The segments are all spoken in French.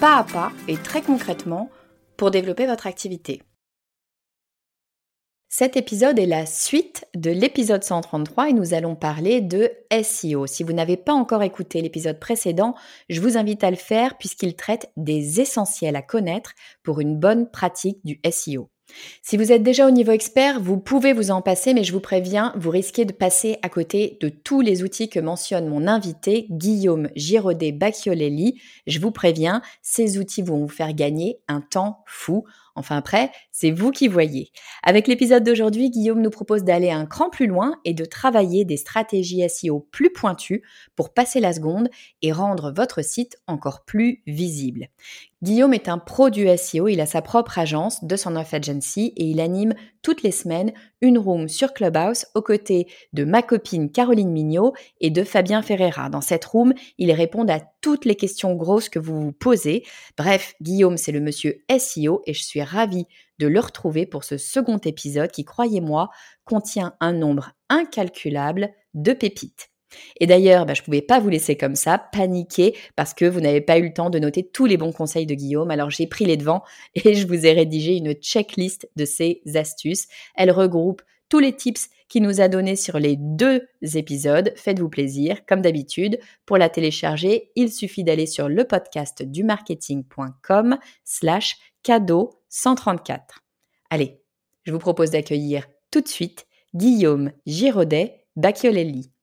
pas à pas et très concrètement pour développer votre activité. Cet épisode est la suite de l'épisode 133 et nous allons parler de SEO. Si vous n'avez pas encore écouté l'épisode précédent, je vous invite à le faire puisqu'il traite des essentiels à connaître pour une bonne pratique du SEO. Si vous êtes déjà au niveau expert, vous pouvez vous en passer, mais je vous préviens, vous risquez de passer à côté de tous les outils que mentionne mon invité, Guillaume Giraudet Bacchiolelli. Je vous préviens, ces outils vont vous faire gagner un temps fou. Enfin après, c'est vous qui voyez. Avec l'épisode d'aujourd'hui, Guillaume nous propose d'aller un cran plus loin et de travailler des stratégies SEO plus pointues pour passer la seconde et rendre votre site encore plus visible. Guillaume est un pro du SEO, il a sa propre agence, de son off Agency, et il anime toutes les semaines une room sur Clubhouse aux côtés de ma copine Caroline Mignot et de Fabien Ferreira. Dans cette room, ils répondent à toutes les questions grosses que vous vous posez. Bref, Guillaume, c'est le monsieur SEO et je suis ravie de le retrouver pour ce second épisode qui, croyez-moi, contient un nombre incalculable de pépites. Et d'ailleurs, bah, je ne pouvais pas vous laisser comme ça, paniquer, parce que vous n'avez pas eu le temps de noter tous les bons conseils de Guillaume. Alors j'ai pris les devants et je vous ai rédigé une checklist de ces astuces. Elle regroupe tous les tips qu'il nous a donnés sur les deux épisodes. Faites-vous plaisir, comme d'habitude. Pour la télécharger, il suffit d'aller sur le podcast du marketing.com slash cadeau 134. Allez, je vous propose d'accueillir tout de suite Guillaume Giraudet Bacchiolelli.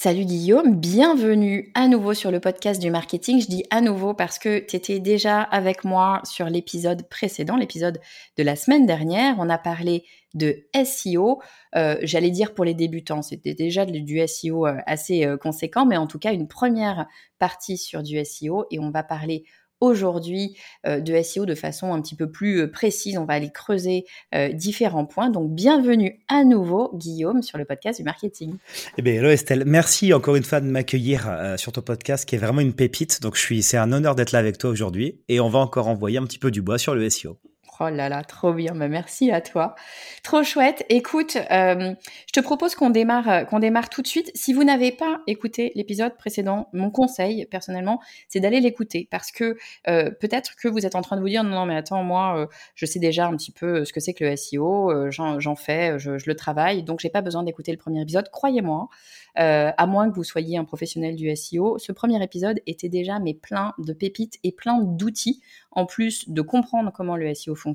Salut Guillaume, bienvenue à nouveau sur le podcast du marketing. Je dis à nouveau parce que tu étais déjà avec moi sur l'épisode précédent, l'épisode de la semaine dernière. On a parlé de SEO, euh, j'allais dire pour les débutants, c'était déjà du SEO euh, assez euh, conséquent, mais en tout cas une première partie sur du SEO et on va parler aujourd'hui euh, de SEO de façon un petit peu plus euh, précise. On va aller creuser euh, différents points. Donc, bienvenue à nouveau, Guillaume, sur le podcast du marketing. Eh bien, hello Estelle. Merci encore une fois de m'accueillir sur ton podcast qui est vraiment une pépite. Donc, je suis, c'est un honneur d'être là avec toi aujourd'hui et on va encore envoyer un petit peu du bois sur le SEO. Oh là là, trop bien. Bah, merci à toi. Trop chouette. Écoute, euh, je te propose qu'on démarre, euh, qu'on démarre tout de suite. Si vous n'avez pas écouté l'épisode précédent, mon conseil personnellement, c'est d'aller l'écouter parce que euh, peut-être que vous êtes en train de vous dire non, mais attends, moi, je sais déjà un petit peu ce que c'est que le SEO. j'en, fais, je, je, le travaille, donc j'ai pas besoin d'écouter le premier épisode. Croyez-moi. À moins que vous soyez un professionnel du SEO. Ce premier épisode était déjà mais plein de pépites et plein d'outils, en plus de comprendre comment le SEO fonctionne.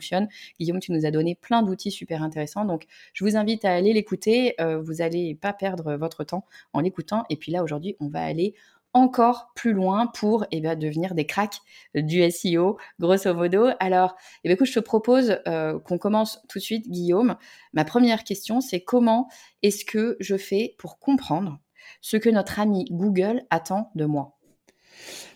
Guillaume, tu nous as donné plein d'outils super intéressants, donc je vous invite à aller l'écouter. Euh, vous n'allez pas perdre votre temps en l'écoutant. Et puis là, aujourd'hui, on va aller encore plus loin pour eh bien, devenir des cracks du SEO, grosso modo. Alors, eh bien, écoute, je te propose euh, qu'on commence tout de suite, Guillaume. Ma première question, c'est comment est-ce que je fais pour comprendre ce que notre ami Google attend de moi?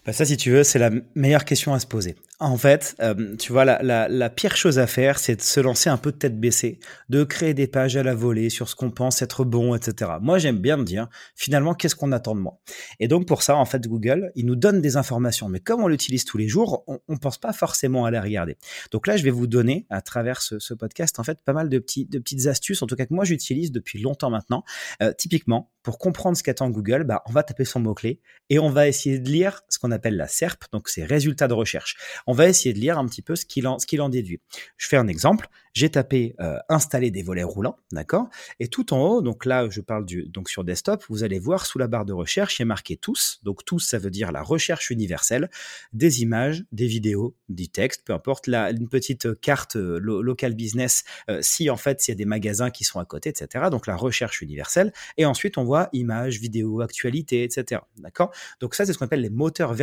Bah ça, si tu veux, c'est la meilleure question à se poser. En fait, euh, tu vois, la, pire chose à faire, c'est de se lancer un peu de tête baissée, de créer des pages à la volée sur ce qu'on pense être bon, etc. Moi, j'aime bien me dire, finalement, qu'est-ce qu'on attend de moi? Et donc, pour ça, en fait, Google, il nous donne des informations, mais comme on l'utilise tous les jours, on ne pense pas forcément à la regarder. Donc là, je vais vous donner, à travers ce, podcast, en fait, pas mal de, petites astuces, en tout cas que moi, j'utilise depuis longtemps maintenant. Euh, typiquement, pour comprendre ce qu'attend Google, bah, on va taper son mot-clé et on va essayer de lire ce qu'on appelle la SERP, donc c'est résultats de recherche. On va essayer de lire un petit peu ce qu'il en, qu'il en déduit. Je fais un exemple. J'ai tapé euh, installer des volets roulants, d'accord? Et tout en haut, donc là, je parle du, donc sur desktop, vous allez voir sous la barre de recherche, il a marqué tous. Donc tous, ça veut dire la recherche universelle, des images, des vidéos, du texte, peu importe, là, une petite carte euh, local business, euh, si en fait, il y a des magasins qui sont à côté, etc. Donc la recherche universelle. Et ensuite, on voit images, vidéos, actualités, etc. D'accord? Donc ça, c'est ce qu'on appelle les moteurs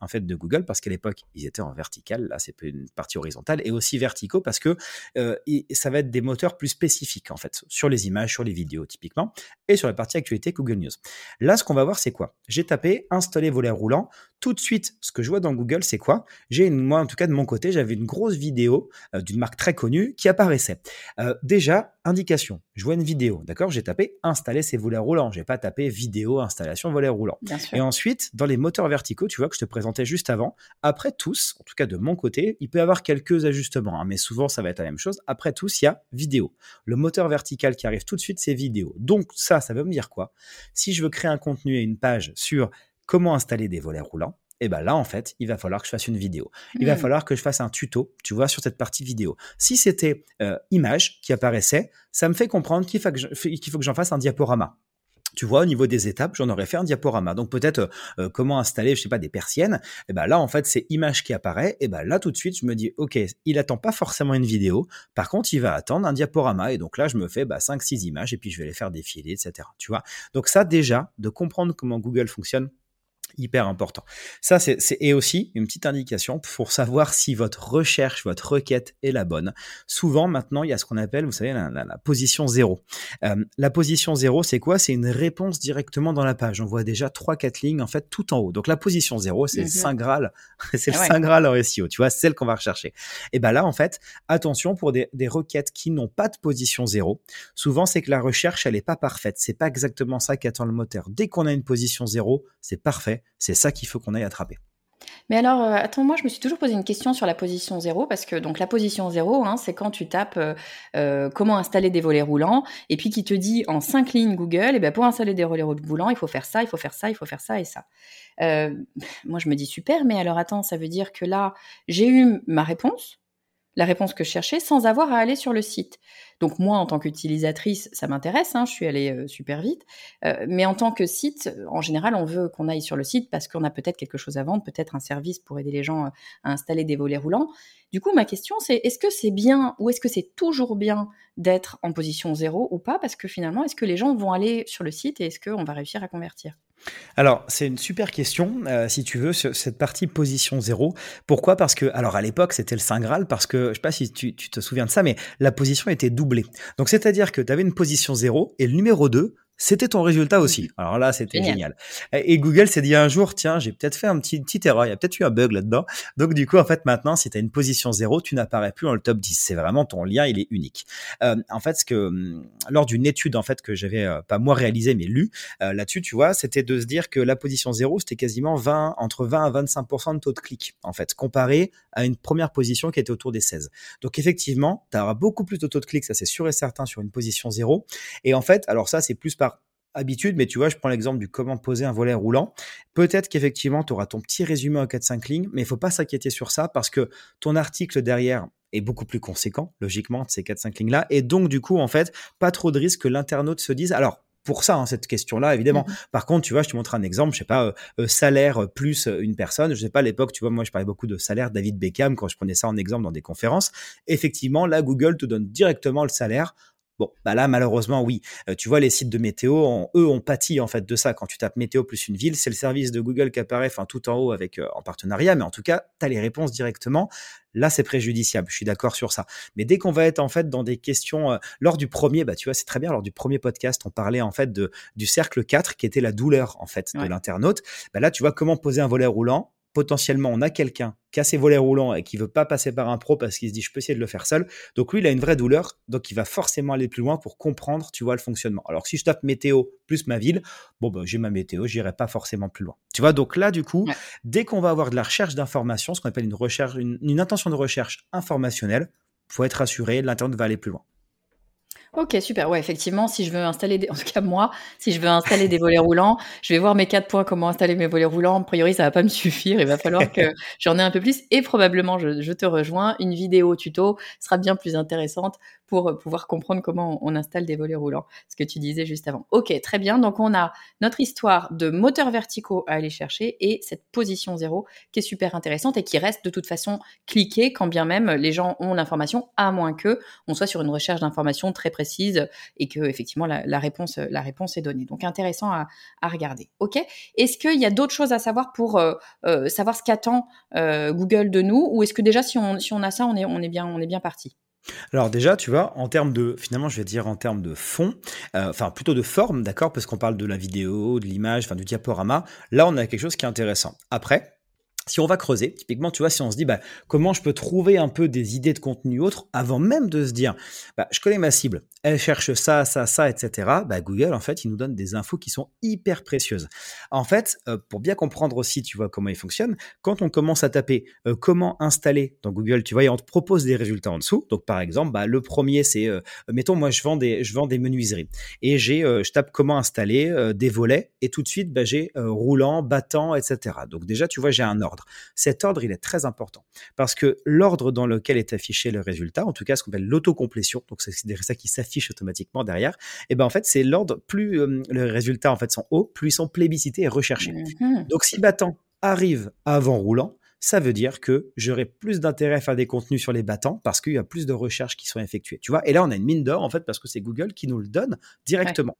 en fait de Google parce qu'à l'époque ils étaient en vertical, là c'est une partie horizontale et aussi verticaux parce que euh, ça va être des moteurs plus spécifiques en fait sur les images, sur les vidéos typiquement et sur la partie actualité Google News. Là ce qu'on va voir c'est quoi? J'ai tapé installer volet roulant. Tout de suite ce que je vois dans Google c'est quoi? J'ai moi en tout cas de mon côté j'avais une grosse vidéo euh, d'une marque très connue qui apparaissait. Euh, déjà indication, je vois une vidéo, d'accord? J'ai tapé installer ces volets roulants, j'ai pas tapé vidéo installation volet roulant. Et ensuite dans les moteurs verticaux, tu vois que je te présentais juste avant, après tous, en tout cas de mon côté, il peut y avoir quelques ajustements, hein, mais souvent ça va être la même chose. Après tous, il y a vidéo. Le moteur vertical qui arrive tout de suite, c'est vidéo. Donc ça, ça veut me dire quoi? Si je veux créer un contenu et une page sur comment installer des volets roulants, et eh ben là, en fait, il va falloir que je fasse une vidéo. Il va hmm. falloir que je fasse un tuto, tu vois, sur cette partie vidéo. Si c'était euh, image qui apparaissait, ça me fait comprendre qu'il faut que j'en fasse un diaporama tu vois, au niveau des étapes, j'en aurais fait un diaporama. Donc peut-être euh, euh, comment installer, je sais pas, des persiennes. Et eh ben là, en fait, c'est image qui apparaît. Et ben là, tout de suite, je me dis, ok, il attend pas forcément une vidéo. Par contre, il va attendre un diaporama. Et donc là, je me fais bah, 5-6 images et puis je vais les faire défiler, etc. Tu vois? Donc ça, déjà, de comprendre comment Google fonctionne, hyper important. Ça, c'est et aussi une petite indication pour savoir si votre recherche, votre requête est la bonne. Souvent, maintenant, il y a ce qu'on appelle, vous savez, la, position zéro. Euh, la position zéro, c'est quoi? C'est une réponse directement dans la page. On voit déjà trois, quatre lignes en fait tout en haut. Donc la position zéro, c'est le mhm. saint graal, c'est le ah saint graal en SEO. Tu vois, celle qu'on va rechercher. Et ben là, en fait, attention pour des, des requêtes qui n'ont pas de position zéro. Souvent, c'est que la recherche, elle est pas parfaite. C'est pas exactement ça qu'attend le moteur. Dès qu'on a une position zéro, c'est parfait c'est ça qu'il faut qu'on aille attraper. Mais alors, euh, attends, moi je me suis toujours posé une question sur la position zéro, parce que donc la position zéro, hein, c'est quand tu tapes euh, euh, comment installer des volets roulants, et puis qui te dit en cinq lignes Google, et eh ben pour installer des volets roulants, il faut faire ça, il faut faire ça, il faut faire ça et ça. moi je me dis super, mais alors attends, ça veut dire que là, j'ai eu ma réponse, la réponse que je cherchais sans avoir à aller sur le site. Donc moi, en tant qu'utilisatrice, ça m'intéresse, hein, je suis allée euh, super vite. Euh, mais en tant que site, en général, on veut qu'on aille sur le site parce qu'on a peut-être quelque chose à vendre, peut-être un service pour aider les gens euh, à installer des volets roulants. Du coup, ma question, c'est est-ce que c'est bien ou est-ce que c'est toujours bien d'être en position zéro ou pas? Parce que finalement, est-ce que les gens vont aller sur le site et est-ce qu'on va réussir à convertir? Alors, c'est une super question, euh, si tu veux, cette partie position zéro. Pourquoi? Parce que, alors à l'époque, c'était le Saint Graal, parce que, je sais pas si tu, tu, te souviens de ça, mais la position était doublée. Donc, c'est-à-dire que tu avais une position zéro et le numéro 2, c'était ton résultat aussi. Alors là, c'était génial. Et Google s'est dit un jour, tiens, j'ai peut-être fait un petit, une petite erreur, il y a peut-être eu un bug là-dedans. Donc du coup, en fait, maintenant, si tu as une position zéro, tu n'apparais plus dans le top 10. C'est vraiment ton lien, il est unique. Euh, en fait, ce que hum, lors d'une étude en fait que j'avais euh, pas moi réalisé mais lu euh, là-dessus, tu vois, c'était de se dire que la position zéro, c'était quasiment 20 entre 20 à 25% de taux de clic en fait, comparé à une première position qui était autour des 16. Donc effectivement, tu auras beaucoup plus de taux de clic, ça c'est sûr et certain sur une position zéro. Et en fait, alors ça c'est plus par habitude, mais tu vois, je prends l'exemple du comment poser un volet roulant. Peut-être qu'effectivement, tu auras ton petit résumé en 4-5 lignes, mais il faut pas s'inquiéter sur ça parce que ton article derrière est beaucoup plus conséquent, logiquement, de ces 4-5 lignes-là. Et donc, du coup, en fait, pas trop de risque que l'internaute se dise, alors, pour ça, hein, cette question-là, évidemment. Mmh Par contre, tu vois, je te montre un exemple, je sais pas, euh, euh, salaire plus une personne. Je sais pas, à l'époque, tu vois, moi, je parlais beaucoup de salaire David Beckham quand je prenais ça en exemple dans des conférences. Effectivement, là, Google te donne directement le salaire Bon, bah là, malheureusement, oui. Euh, tu vois, les sites de météo, eux, ont pâti en fait de ça. Quand tu tapes météo plus une ville, c'est le service de Google qui apparaît, enfin tout en haut avec euh, en partenariat, mais en tout cas, tu as les réponses directement. Là, c'est préjudiciable. Je suis d'accord sur ça. Mais dès qu'on va être en fait dans des questions, euh, lors du premier, bah tu vois, c'est très bien. Lors du premier podcast, on parlait en fait de du cercle 4 qui était la douleur en fait de l'internaute. Bah là, tu vois comment poser un volet roulant? Potentiellement on a quelqu'un qui a ses volets roulants et qui veut pas passer par un pro parce qu'il se dit je peux essayer de le faire seul. Donc lui il a une vraie douleur, donc il va forcément aller plus loin pour comprendre, tu vois, le fonctionnement. Alors si je tape météo plus ma ville, bon ben j'ai ma météo, j'irai pas forcément plus loin. Tu vois, donc là du coup, dès qu'on va avoir de la recherche d'informations, ce qu'on appelle une recherche, une, une intention de recherche informationnelle, faut être rassuré, l'internet va aller plus loin. Ok, super. Ouais, effectivement, si je veux installer, des... en tout cas moi, si je veux installer des volets roulants, je vais voir mes quatre points, comment installer mes volets roulants. A priori, ça va pas me suffire. Il va falloir que j'en ai un peu plus. Et probablement, je, je, te rejoins, une vidéo tuto sera bien plus intéressante pour pouvoir comprendre comment on installe des volets roulants, ce que tu disais juste avant. Ok, très bien. Donc on a notre histoire de moteurs verticaux à aller chercher et cette position zéro qui est super intéressante et qui reste de toute façon cliquée quand bien même les gens ont l'information, à moins que on soit sur une recherche d'information très précise et que effectivement la, réponse, la réponse est donnée. Donc intéressant à, regarder. Ok. Est-ce qu'il y a d'autres choses à savoir pour euh, euh, savoir ce qu'attend euh, Google de nous ou est-ce que déjà si on, si on a ça, on est, on est bien, on est bien parti? Alors déjà, tu vois, en termes de, finalement, je vais dire en termes de fond, euh, enfin plutôt de forme, d'accord, parce qu'on parle de la vidéo, de l'image, enfin du diaporama. Là, on a quelque chose qui est intéressant. Après, si on va creuser, typiquement, tu vois, si on se dit, bah, comment je peux trouver un peu des idées de contenu autres avant même de se dire, bah, je connais ma cible, elle cherche ça, ça, ça, etc. Bah, Google, en fait, il nous donne des infos qui sont hyper précieuses. En fait, euh, pour bien comprendre aussi, tu vois, comment il fonctionne, quand on commence à taper euh, comment installer dans Google, tu vois, on te propose des résultats en dessous. Donc, par exemple, bah, le premier, c'est, euh, mettons, moi, je vends des, je vends des menuiseries et j'ai, je tape comment installer des volets et tout de suite, bah, j'ai roulant, battant, etc. Donc, déjà, tu vois, j'ai un ordre. Cet ordre, il est très important parce que l'ordre dans lequel est affiché le résultat, en tout cas ce qu'on appelle l'autocomplétion, donc c'est résultats qui s'affichent automatiquement derrière, et eh ben en fait c'est l'ordre plus euh, les résultats en fait sont hauts, plus ils sont plébiscités et recherchés. Mmh donc si battant arrive avant roulant, ça veut dire que j'aurai plus d'intérêt à faire des contenus sur les battants parce qu'il y a plus de recherches qui sont effectuées. Tu vois, et là on a une mine d'or en fait parce que c'est Google qui nous le donne directement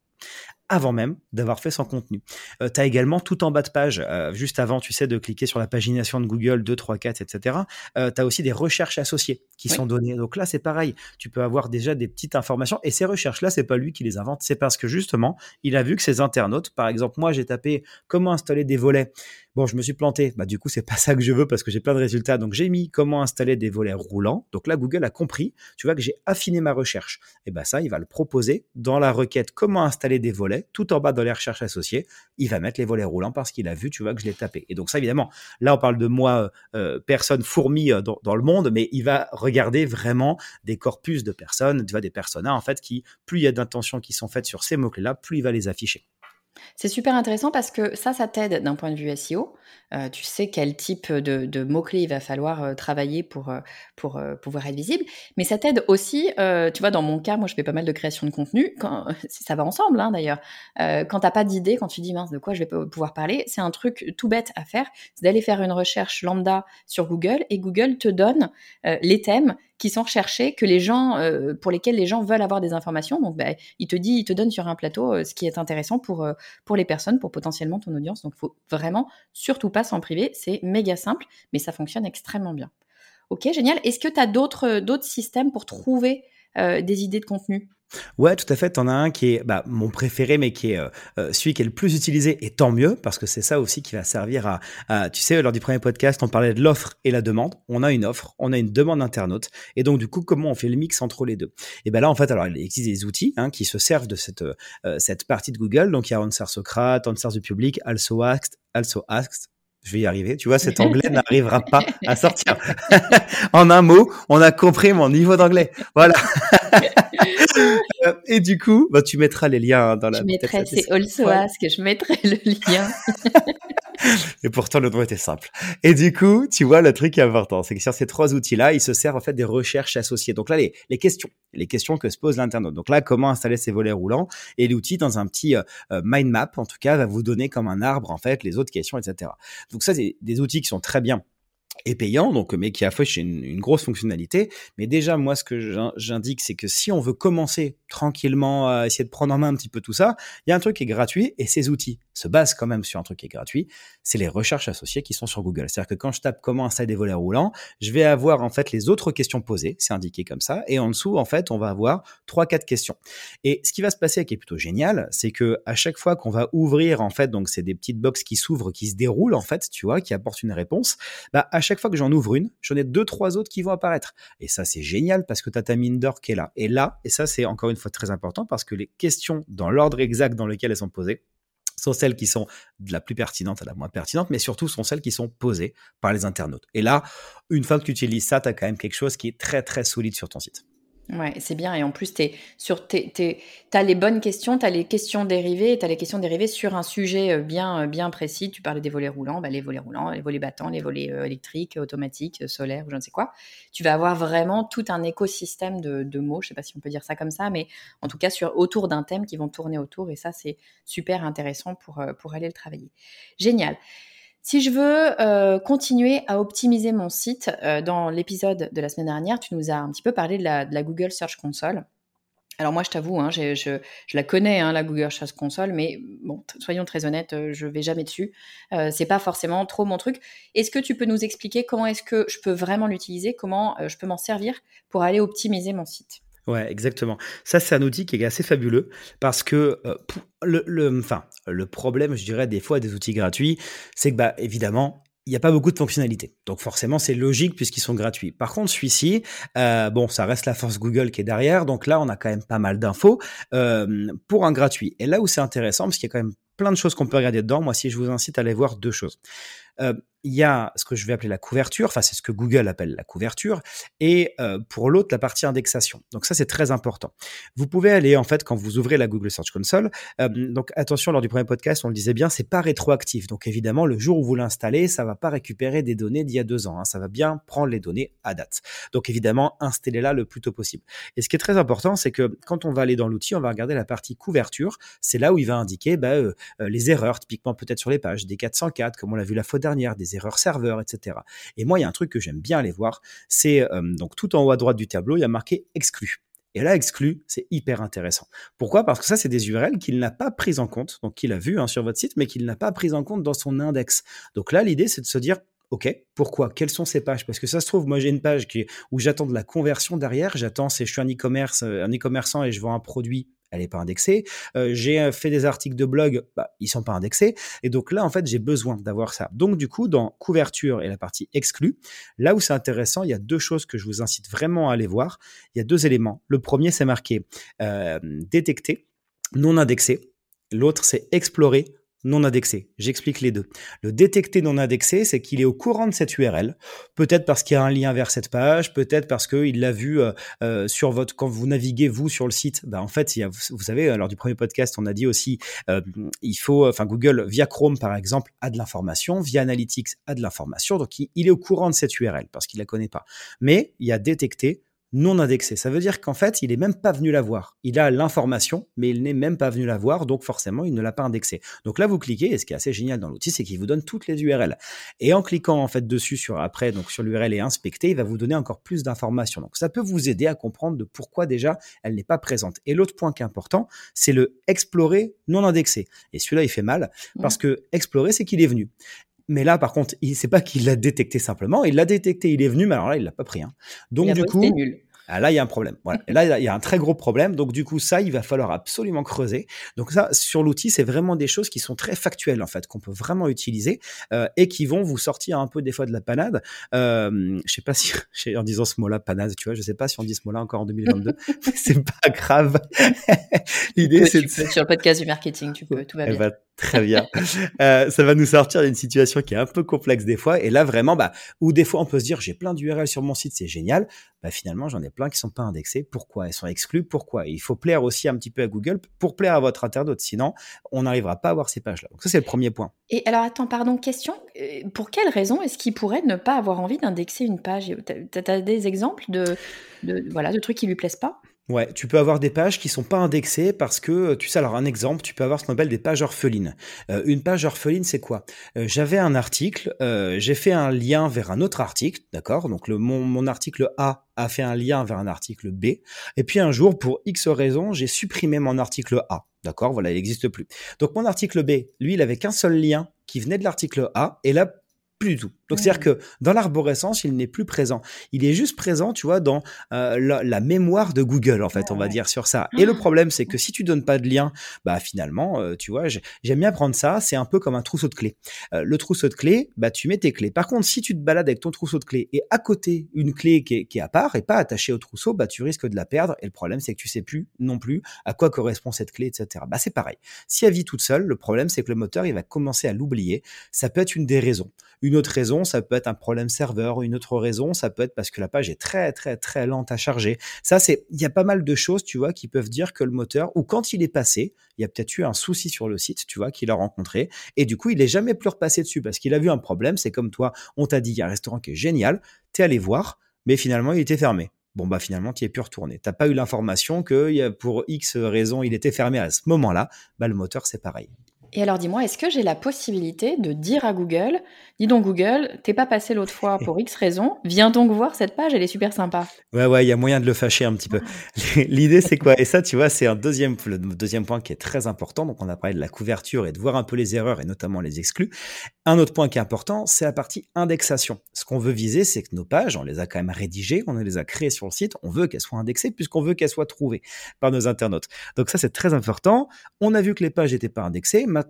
avant même d'avoir fait son contenu. Euh, tu as également tout en bas de page, euh, juste avant, tu sais, de cliquer sur la pagination de Google 2, 3, 4, etc. tu as aussi des recherches associées qui sont données. Donc là, c'est pareil. Tu peux avoir déjà des petites informations. Et ces recherches-là, c'est pas lui qui les invente. C'est parce que justement, il a vu que ses internautes, par exemple, moi, j'ai tapé comment installer des volets. Bon, je me suis planté. Bah, du coup, c'est pas ça que je veux parce que j'ai plein de résultats. Donc, j'ai mis comment installer des volets roulants. Donc là, Google a compris. Tu vois que j'ai affiné ma recherche. Et bah, ça, il va le proposer dans la requête comment installer des volets tout en bas dans les recherches associées, il va mettre les volets roulants parce qu'il a vu, tu vois, que je l'ai tapé. Et donc ça, évidemment, là, on parle de moi, euh, personne fourmi euh, dans, le monde, mais il va regarder vraiment des corpus de personnes, tu vois, des personas, en fait, qui, plus il y a d'intentions qui sont faites sur ces mots-clés-là, plus il va les afficher. C'est super intéressant parce que ça, ça t'aide d'un point de vue SEO. Euh, tu sais quel type de, mots-clés il va falloir euh, travailler pour, euh, pouvoir être visible. Mais ça t'aide aussi, tu vois, dans mon cas, moi je fais pas mal de création de contenu. Ça va ensemble hein, d'ailleurs. quand t'as pas d'idée, quand tu dis mince, de quoi je vais pouvoir parler, c'est un truc tout bête à faire. C'est d'aller faire une recherche lambda sur Google et Google te donne les thèmes qui sont recherchés, que les gens, euh, pour lesquels les gens veulent avoir des informations. Donc, bah, il te dit, il te donne sur un plateau euh, ce qui est intéressant pour, euh, pour les personnes, pour potentiellement ton audience. Donc, faut vraiment surtout pas s'en priver. C'est méga simple, mais ça fonctionne extrêmement bien. Ok, génial. Est-ce que tu as d'autres systèmes pour trouver des idées de contenu Ouais, tout à fait. T'en as un qui est bah, mon préféré, mais qui est euh, euh, celui qui est le plus utilisé, et tant mieux, parce que c'est ça aussi qui va servir à, Tu sais, lors du premier podcast, on parlait de l'offre et la demande. On a une offre, on a une demande internaute, et donc du coup, comment on fait le mix entre les deux? Et ben là, en fait, alors il existe des outils hein, qui se servent de cette euh, cette partie de Google. Donc il y a Answer Socrate, Answer du public, Also Asked, Also Asked, je vais y arriver. Tu vois, cet anglais n'arrivera pas à sortir. en un mot, on a compris mon niveau d'anglais. Voilà. et du coup, bah, tu mettras les liens dans la. Je mettrai, c'est also ask, je mettrai le lien. et pourtant, le nom était simple. Et du coup, tu vois, le truc qui est important, c'est que sur ces trois outils-là, ils se servent en fait des recherches associées. Donc là, les, les questions, les questions que se pose l'internaute. Donc là, comment installer ces volets roulants Et l'outil, dans un petit euh, euh, mind map, en tout cas, va vous donner comme un arbre, en fait, les autres questions, etc. Donc ça, c'est des outils qui sont très bien est payant, donc mais qui affiche une, une grosse fonctionnalité. Mais déjà, moi, ce que j'indique, c'est que si on veut commencer tranquillement à essayer de prendre en main un petit peu tout ça, il y a un truc qui est gratuit et ces outils se basent quand même sur un truc qui est gratuit. C'est les recherches associées qui sont sur Google. C'est-à-dire que quand je tape comment installer des volets roulants, je vais avoir en fait les autres questions posées, c'est indiqué comme ça, et en dessous, en fait, on va avoir trois, quatre questions. Et ce qui va se passer, qui est plutôt génial, c'est que à chaque fois qu'on va ouvrir, en fait, donc c'est des petites boxes qui s'ouvrent, qui se déroulent, en fait, tu vois, qui apportent une réponse. Bah, chaque chaque fois que j'en ouvre une, j'en ai deux, trois autres qui vont apparaître. Et ça, c'est génial parce que tu as ta mine d'or qui est là. Et là, et ça, c'est encore une fois très important parce que les questions dans l'ordre exact dans lequel elles sont posées, sont celles qui sont de la plus pertinente à la moins pertinente, mais surtout sont celles qui sont posées par les internautes. Et là, une fois que tu utilises ça, tu as quand même quelque chose qui est très très solide sur ton site. Ouais, c'est bien. Et en plus, tu as les bonnes questions, tu les questions dérivées, tu as les questions dérivées sur un sujet euh, bien, euh, bien précis. Tu parlais des volets roulants, bah, les volets roulants, les volets battants, les volets euh, électriques, automatiques, solaires, ou je ne sais quoi. Tu vas avoir vraiment tout un écosystème de, mots, je ne sais pas si on peut dire ça comme ça, mais en tout cas sur, autour d'un thème qui vont tourner autour. Et ça, c'est super intéressant pour, pour aller le travailler. Génial. Si je veux euh, continuer à optimiser mon site, euh, dans l'épisode de la semaine dernière, tu nous as un petit peu parlé de la, Google Search Console. Alors moi, je t'avoue, hein, je, la connais, hein, la Google Search Console, mais bon, soyons très honnêtes, euh, je vais jamais dessus. c'est pas forcément trop mon truc. Est-ce que tu peux nous expliquer comment est-ce que je peux vraiment l'utiliser, comment je peux m'en servir pour aller optimiser mon site? Ouais, exactement. Ça, c'est un outil qui est assez fabuleux parce que euh, le, le, enfin, le problème, je dirais, des fois des outils gratuits, c'est que, bah, évidemment, il n'y a pas beaucoup de fonctionnalités. Donc forcément, c'est logique puisqu'ils sont gratuits. Par contre, celui-ci, euh, bon, ça reste la force Google qui est derrière. Donc là, on a quand même pas mal d'infos euh, pour un gratuit. Et là où c'est intéressant, parce qu'il y a quand même plein de choses qu'on peut regarder dedans, moi, si je vous incite à aller voir deux choses. Il y a ce que je vais appeler la couverture, enfin c'est ce que Google appelle la couverture, et euh, pour l'autre la partie indexation. Donc ça c'est très important. Vous pouvez aller en fait quand vous ouvrez la Google Search Console, euh, donc attention lors du premier podcast on le disait bien, c'est pas rétroactif. Donc évidemment le jour où vous l'installez, ça va pas récupérer des données d'il y a deux ans, hein. ça va bien prendre les données à date. Donc évidemment installez-la le plus tôt possible. Et ce qui est très important, c'est que quand on va aller dans l'outil, on va regarder la partie couverture. C'est là où il va indiquer bah, les erreurs, typiquement peut-être sur les pages, des 404 comme on l'a vu la fois dernière, des erreurs serveurs, etc. Et moi, il y a un truc que j'aime bien aller voir, c'est euh, donc tout en haut à droite du tableau, il y a marqué exclu. Et là, exclu, c'est hyper intéressant. Pourquoi? Parce que ça, c'est des URL qu'il n'a pas prises en compte, donc qu'il a vu hein, sur votre site, mais qu'il n'a pas prises en compte dans son index. Donc là, l'idée, c'est de se dire, OK, pourquoi? Quelles sont ces pages? Parce que ça se trouve, moi j'ai une page qui, où j'attends de la conversion derrière. J'attends, c'est je suis un e-commerce, euh, un e-commerçant et je vends un produit elle n'est pas indexée. Euh, j'ai euh, fait des articles de blog, bah, ils sont pas indexés. Et donc là, en fait, j'ai besoin d'avoir ça. Donc du coup, dans couverture et la partie exclue, là où c'est intéressant, il y a deux choses que je vous incite vraiment à aller voir. Il y a deux éléments. Le premier, c'est marqué euh, détecter, non indexé. L'autre, c'est explorer, non indexé. J'explique les deux. Le détecter non indexé, c'est qu'il est au courant de cette URL. Peut-être parce qu'il y a un lien vers cette page, peut-être parce qu'il l'a vu euh, euh, sur votre quand vous naviguez vous sur le site. Bah, en fait, vous savez, lors du premier podcast, on a dit aussi, euh, il faut, enfin Google via Chrome par exemple a de l'information, via Analytics a de l'information, donc il, il, est au courant de cette URL parce qu'il la connaît pas. Mais il y a détecté non indexé. Ça veut dire qu'en fait, il n'est même pas venu la voir. Il a l'information, mais il n'est même pas venu la voir, donc forcément, il ne l'a pas indexé. Donc là, vous cliquez, et ce qui est assez génial dans l'outil, c'est qu'il vous donne toutes les URL. Et en cliquant en fait dessus sur après, donc sur l'URL et inspecter, il va vous donner encore plus d'informations. Donc ça peut vous aider à comprendre de pourquoi déjà elle n'est pas présente. Et l'autre point qui est important, c'est le explorer non indexé. Et celui-là, il fait mal parce que explorer, c'est qu'il est venu. Mais là, par contre, il sait pas qu'il l'a détecté simplement. Il l'a détecté, il est venu, mais alors là, il l'a pas pris. Hein. Donc du coup, nul. Ah, là, il y a un problème. Voilà. Et là, il y a un très gros problème. Donc, du coup, ça, il va falloir absolument creuser. Donc, ça, sur l'outil, c'est vraiment des choses qui sont très factuelles, en fait, qu'on peut vraiment utiliser euh, et qui vont vous sortir un peu des fois de la panade. Euh, je sais pas si, en disant ce mot-là, panade, tu vois, je sais pas si on dit ce mot-là encore en 2022. c'est pas grave. L'idée, c'est sur le podcast du marketing, tu peux, tout va bien. Très bien. Euh, ça va nous sortir d'une situation qui est un peu complexe des fois. Et là, vraiment, bah, où des fois, on peut se dire, j'ai plein d'URL sur mon site, c'est génial. Bah, finalement, j'en ai plein qui sont pas indexés. Pourquoi? Elles sont exclues. Pourquoi? Il faut plaire aussi un petit peu à Google pour plaire à votre internaute. Sinon, on n'arrivera pas à voir ces pages-là. Donc ça, c'est le premier point. Et alors, attends, pardon, question. Euh, pour quelle raison est-ce qu'il pourrait ne pas avoir envie d'indexer une page? Tu des exemples de, de, voilà, de trucs qui lui plaisent pas? Ouais, tu peux avoir des pages qui sont pas indexées parce que, tu sais, alors un exemple, tu peux avoir ce qu'on appelle des pages orphelines. Euh, une page orpheline, c'est quoi? Euh, J'avais un article, euh, j'ai fait un lien vers un autre article, d'accord? Donc mon, mon article A a fait un lien vers un article B, et puis un jour, pour X raisons, j'ai supprimé mon article A. D'accord, voilà, il n'existe plus. Donc mon article B, lui, il avait qu'un seul lien qui venait de l'article A, et là, plus du tout. Donc, c'est-à-dire que dans l'arborescence, il n'est plus présent. Il est juste présent, tu vois, dans euh, la, mémoire de Google, en fait, on va dire sur ça. Et le problème, c'est que si tu donnes pas de lien, bah finalement, euh, tu vois, j'aime bien prendre ça. C'est un peu comme un trousseau de clés. Euh, le trousseau de clés, bah tu mets tes clés. Par contre, si tu te balades avec ton trousseau de clés et à côté une clé qui est, qui est à part et pas attachée au trousseau, bah tu risques de la perdre. Et le problème, c'est que tu sais plus non plus à quoi correspond cette clé, etc. Bah c'est pareil. Si elle vit toute seule, le problème, c'est que le moteur, il va commencer à l'oublier. Ça peut être une des raisons. Une autre raison, ça peut être un problème serveur. Une autre raison, ça peut être parce que la page est très, très, très lente à charger. Ça, c'est, il y a pas mal de choses, tu vois, qui peuvent dire que le moteur, ou quand il est passé, il y a peut-être eu un souci sur le site, tu vois, qu'il a rencontré. Et du coup, il est jamais plus repassé dessus parce qu'il a vu un problème. C'est comme toi, on t'a dit, il y a un restaurant qui est génial. T'es allé voir, mais finalement, il était fermé. Bon, bah finalement, tu es pu retourner. T'as pas eu l'information que pour X raison, il était fermé à ce moment-là. Bah, le moteur, c'est pareil. Et alors dis-moi, est-ce que j'ai la possibilité de dire à Google, dis donc Google, t'es pas passé l'autre fois pour X raison, viens donc voir cette page, elle est super sympa. Ouais, ouais, il y a moyen de le fâcher un petit peu. L'idée c'est quoi? Et ça, tu vois, c'est un deuxième, le deuxième point qui est très important. Donc on a parlé de la couverture et de voir un peu les erreurs et notamment les exclus. Un autre point qui est important, c'est la partie indexation. Ce qu'on veut viser, c'est que nos pages, on les a quand même rédigées, on les a créées sur le site, on veut qu'elles soient indexées puisqu'on veut qu'elles soient trouvées par nos internautes. Donc ça, c'est très important. On a vu que les pages n'étaient pas indexées maintenant,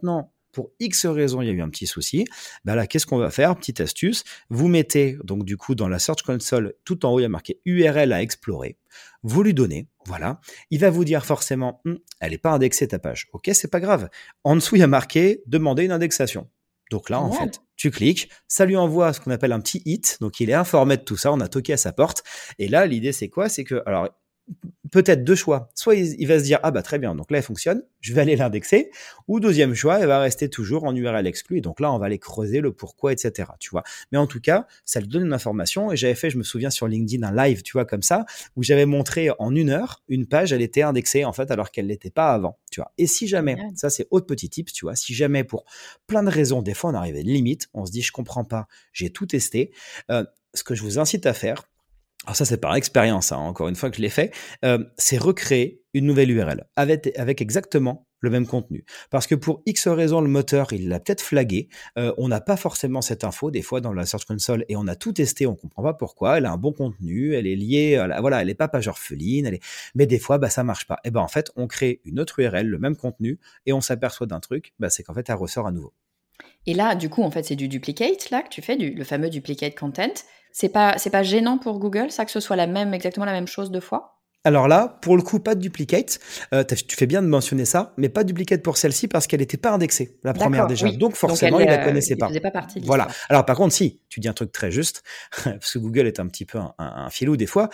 pour X raisons, il y a eu un petit souci. Ben là, qu'est-ce qu'on va faire? Petite astuce. Vous mettez, donc du coup, dans la Search Console, tout en haut, il y a marqué URL à explorer. Vous lui donnez, voilà. Il va vous dire forcément, hum, elle n'est pas indexée ta page. Ok, c'est pas grave. En dessous, il y a marqué demander une indexation. Donc là, en fait, tu cliques, ça lui envoie ce qu'on appelle un petit hit. Donc il est informé de tout ça, on a toqué à sa porte. Et là, l'idée, c'est quoi? C'est que, alors, peut-être deux choix. Soit il, va se dire, ah bah très bien, donc là, elle fonctionne, je vais aller l'indexer. Ou deuxième choix, elle va rester toujours en URL exclu. donc là, on va aller creuser le pourquoi, etc. Tu vois. Mais en tout cas, ça lui donne une information. Et j'avais fait, je me souviens, sur LinkedIn, un live, tu vois, comme ça, où j'avais montré en une heure, une page, elle était indexée, en fait, alors qu'elle l'était pas avant. Tu vois. Et si jamais, ça c'est autre petit tips, tu vois, si jamais pour plein de raisons, des fois on arrive à une limite, on se dit, je comprends pas, j'ai tout testé, euh, ce que je vous incite à faire, alors ça c'est par expérience, hein, encore une fois que je l'ai fait, euh, c'est recréer une nouvelle URL avec, exactement le même contenu. Parce que pour X raison, le moteur, il l'a peut-être flagué. Euh, on n'a pas forcément cette info des fois dans la Search Console et on a tout testé, on comprend pas pourquoi. Elle a un bon contenu, elle est liée, voilà, elle est pas page orpheline, elle est... mais des fois, bah ça marche pas. Et ben en fait, on crée une autre URL, le même contenu, et on s'aperçoit d'un truc, bah, c'est qu'en fait, elle ressort à nouveau. Et là, du coup, en fait, c'est du duplicate là que tu fais, du, le fameux duplicate content. C'est pas, c'est pas gênant pour Google, ça, que ce soit la même, exactement la même chose deux fois? Alors là, pour le coup, pas de duplicate. Euh, tu fais bien de mentionner ça, mais pas de duplicate pour celle-ci parce qu'elle n'était pas indexée, la première déjà. Donc forcément, il la euh, connaissait pas. pas partie voilà. Alors par contre, si tu dis un truc très juste, parce que Google est un petit peu un, un filou des fois,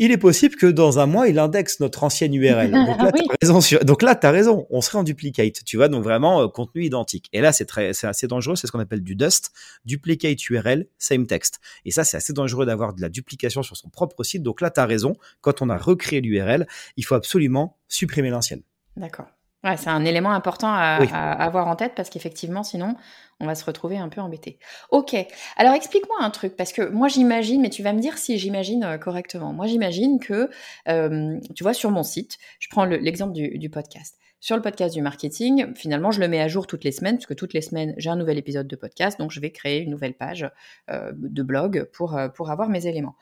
il est possible que dans un mois, il indexe notre ancienne URL. Donc là, tu as, raison, on serait en duplicate, tu vois, donc vraiment euh, contenu identique. Et là, c'est très, c'est assez dangereux, c'est ce qu'on appelle du dust, duplicate URL, same text. Et ça, c'est assez dangereux d'avoir de la duplication sur son propre site. Donc là, tu as raison, quand on a recréé l'URL, il faut absolument supprimer l'ancienne. D'accord. Ouais, c'est un élément important à, avoir en tête parce qu'effectivement, sinon, on va se retrouver un peu embêté. Ok, alors explique-moi un truc parce que moi j'imagine, mais tu vas me dire si j'imagine euh, correctement. Moi j'imagine que, euh, tu vois, sur mon site, je prends l'exemple du, podcast. Sur le podcast du marketing, finalement, je le mets à jour toutes les semaines, puisque toutes les semaines, j'ai un nouvel épisode de podcast, donc je vais créer une nouvelle page euh, de blog pour, pour avoir mes éléments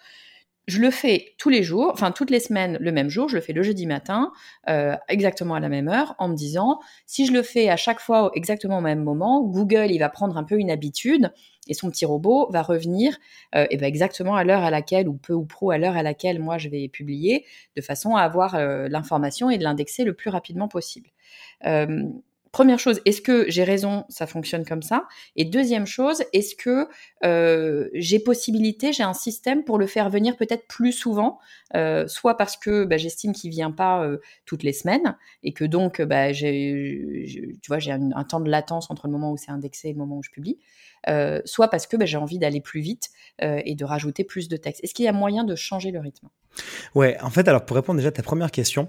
je le fais tous les jours, enfin toutes les semaines le même jour, je le fais le jeudi matin, euh, exactement à la même heure, en me disant, si je le fais à chaque fois exactement au même moment, Google, il va prendre un peu une habitude et son petit robot va revenir euh, et ben exactement à l'heure à laquelle, ou peu ou pro à l'heure à laquelle moi je vais publier, de façon à avoir euh, l'information et de l'indexer le plus rapidement possible. Première chose, est-ce que j'ai raison, ça fonctionne comme ça? Et deuxième chose, est-ce que euh, j'ai possibilité, j'ai un système pour le faire venir peut-être plus souvent, euh, soit parce que bah, j'estime qu'il vient pas euh, toutes les semaines et que donc bah, j'ai, un, temps de latence entre le moment où c'est indexé et le moment où je publie, soit parce que bah, j'ai envie d'aller plus vite et de rajouter plus de texte. Est-ce qu'il y a moyen de changer le rythme? Ouais, en fait, alors pour répondre déjà à ta première question,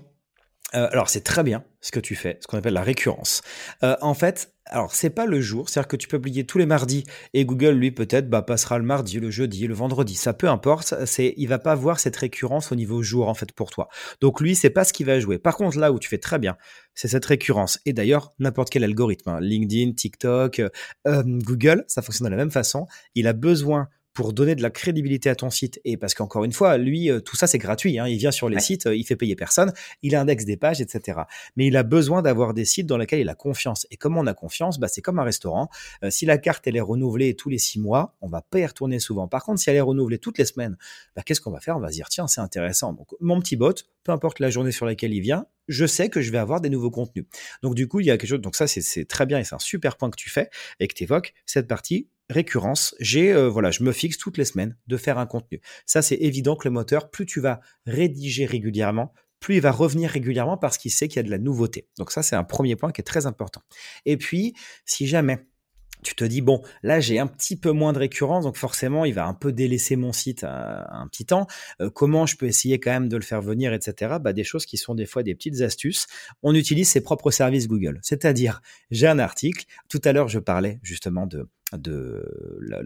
euh, alors c'est très bien ce que tu fais, ce qu'on appelle la récurrence. Euh, en fait, alors c'est pas le jour, c'est-à-dire que tu peux publier tous les mardis et Google lui peut-être bah, passera le mardi, le jeudi, le vendredi, ça peu importe. C'est, il va pas voir cette récurrence au niveau jour en fait pour toi. Donc lui c'est pas ce qu'il va jouer. Par contre là où tu fais très bien, c'est cette récurrence. Et d'ailleurs n'importe quel algorithme, hein, LinkedIn, TikTok, euh, Google, ça fonctionne de la même façon. Il a besoin pour donner de la crédibilité à ton site. Et parce qu'encore une fois, lui, euh, tout ça, c'est gratuit. Hein. Il vient sur les sites, euh, il fait payer personne, il indexe des pages, etc. Mais il a besoin d'avoir des sites dans lesquels il a confiance. Et comment on a confiance bah, C'est comme un restaurant. Euh, si la carte, elle est renouvelée tous les six mois, on va pas y retourner souvent. Par contre, si elle est renouvelée toutes les semaines, bah, qu'est-ce qu'on va faire? On va se dire, tiens, c'est intéressant. Donc, mon petit bot, peu importe la journée sur laquelle il vient, je sais que je vais avoir des nouveaux contenus. Donc, du coup, il y a quelque chose. Donc, ça, c'est très bien et c'est un super point que tu fais et que tu évoques. Cette partie, récurrence, j'ai euh, voilà, je me fixe toutes les semaines de faire un contenu. Ça c'est évident que le moteur, plus tu vas rédiger régulièrement, plus il va revenir régulièrement parce qu'il sait qu'il y a de la nouveauté. Donc ça c'est un premier point qui est très important. Et puis si jamais tu te dis bon là j'ai un petit peu moins de récurrence donc forcément il va un peu délaisser mon site euh, un, petit temps euh, comment je peux essayer quand même de le faire venir etc bah des choses qui sont des fois des petites astuces on utilise ses propres services Google c'est-à-dire j'ai un article tout à l'heure je parlais justement de de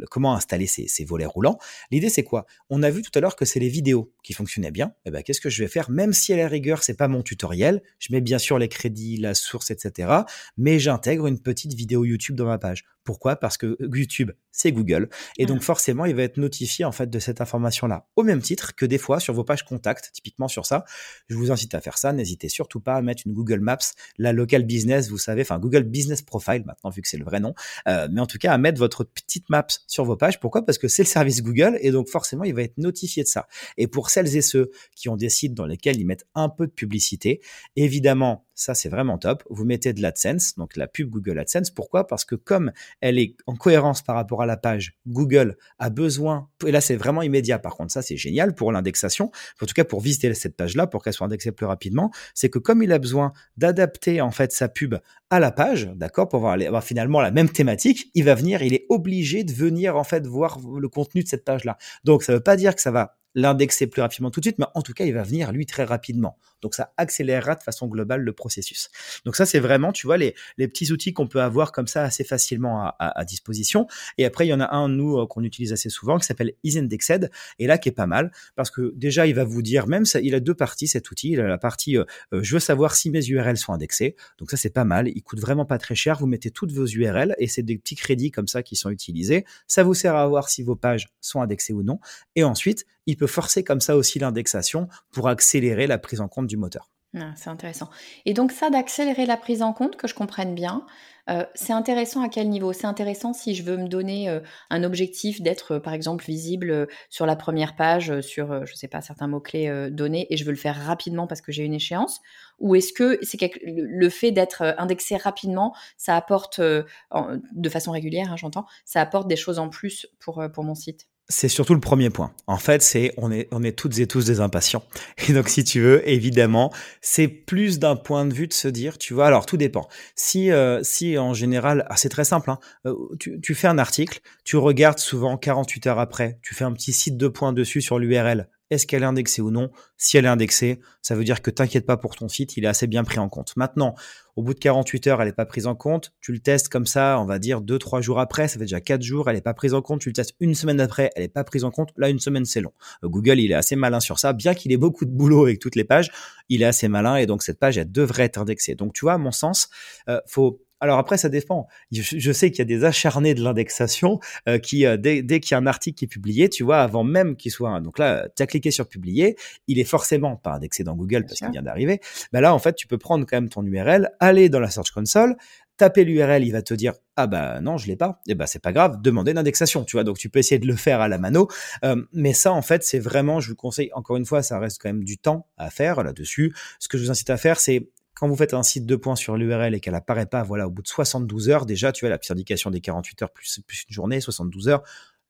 comment installer ces, volets roulants. L'idée c'est quoi? On a vu tout à l'heure que c'est les vidéos qui fonctionnaient bien. Et eh ben, qu'est-ce que je vais faire? Même si à la rigueur c'est pas mon tutoriel, je mets bien sûr les crédits, la source, etc. Mais j'intègre une petite vidéo YouTube dans ma page. Pourquoi? Parce que YouTube, c'est Google. Et donc, forcément, il va être notifié, en fait, de cette information-là. Au même titre que des fois, sur vos pages contact, typiquement sur ça, je vous incite à faire ça. N'hésitez surtout pas à mettre une Google Maps, la local business, vous savez, enfin, Google Business Profile, maintenant, vu que c'est le vrai nom. Euh, mais en tout cas, à mettre votre petite map sur vos pages. Pourquoi? Parce que c'est le service Google. Et donc, forcément, il va être notifié de ça. Et pour celles et ceux qui ont des sites dans lesquels ils mettent un peu de publicité, évidemment, ça, c'est vraiment top. Vous mettez de l'AdSense, donc la pub Google AdSense. Pourquoi? Parce que comme elle est en cohérence par rapport à la page, Google a besoin, et là c'est vraiment immédiat par contre, ça c'est génial pour l'indexation, en tout cas pour visiter cette page-là, pour qu'elle soit indexée plus rapidement, c'est que comme il a besoin d'adapter en fait sa pub à la page, d'accord, pour avoir, finalement la même thématique, il va venir, il est obligé de venir en fait voir le contenu de cette page-là. Donc ça ne veut pas dire que ça va l'indexer plus rapidement tout de suite, mais en tout cas, il va venir lui très rapidement. Donc ça accélérera de façon globale le processus. Donc ça, c'est vraiment, tu vois, les, les petits outils qu'on peut avoir comme ça assez facilement à, disposition. Et après, il y en a un, nous, euh, qu'on utilise assez souvent, qui s'appelle EasyIndexed, et là, qui est pas mal, parce que déjà, il va vous dire, même ça, il a deux parties, cet outil. Il a la partie, euh, euh, je veux savoir si mes URL sont indexées. Donc ça, c'est pas mal. Il coûte vraiment pas très cher. Vous mettez toutes vos URL, et c'est des petits crédits comme ça qui sont utilisés. Ça vous sert à voir si vos pages sont indexées ou non. Et ensuite, il peut forcer comme ça aussi l'indexation pour accélérer la prise en compte du moteur. Ah, c'est intéressant. Et donc ça, d'accélérer la prise en compte, que je comprenne bien, euh, c'est intéressant à quel niveau? C'est intéressant si je veux me donner euh, un objectif d'être, euh, par exemple, visible sur la première page, sur, je ne sais pas, certains mots-clés donnés, et je veux le faire rapidement parce que j'ai une échéance? Ou est-ce que c'est le fait d'être indexé rapidement, ça apporte, de façon régulière, hein, j'entends, ça apporte des choses en plus pour, pour mon site? C'est surtout le premier point. En fait, c'est on est on est toutes et tous des impatients. Et donc, si tu veux, évidemment, c'est plus d'un point de vue de se dire, tu vois. Alors, tout dépend. Si euh, si en général, ah, c'est très simple. Hein, euh, tu, tu fais un article, tu regardes souvent 48 heures après, tu fais un petit site de points dessus sur l'URL est-ce qu'elle est indexée ou non Si elle est indexée, ça veut dire que t'inquiète pas pour ton site, il est assez bien pris en compte. Maintenant, au bout de 48 heures, elle n'est pas prise en compte. Tu le testes comme ça, on va dire 2-3 jours après, ça fait déjà 4 jours, elle n'est pas prise en compte. Tu le testes une semaine après, elle n'est pas prise en compte. Là, une semaine, c'est long. Euh, Google, il est assez malin sur ça. Bien qu'il ait beaucoup de boulot avec toutes les pages, il est assez malin et donc cette page, elle devrait être indexée. Donc, tu vois, à mon sens, euh, faut alors après, ça dépend. Je, sais qu'il y a des acharnés de l'indexation euh, qui, euh, dès, qu'il y a un article qui est publié, tu vois, avant même qu'il soit... Donc là, tu as cliqué sur publier, il est forcément pas indexé dans Google parce qu'il vient d'arriver. Bah là, en fait, tu peux prendre quand même ton URL, aller dans la Search Console, taper l'URL, il va te dire ah bah non je l'ai pas, et eh bah c'est pas grave, demander l'indexation, tu vois. Donc tu peux essayer de le faire à la mano, euh, mais ça en fait c'est vraiment, je vous conseille encore une fois, ça reste quand même du temps à faire là-dessus. Ce que je vous incite à faire, c'est quand vous faites un site de points sur l'URL et qu'elle apparaît pas, voilà, au bout de 72 heures, déjà, tu as la petite indication des 48 heures plus, plus une journée, 72 heures.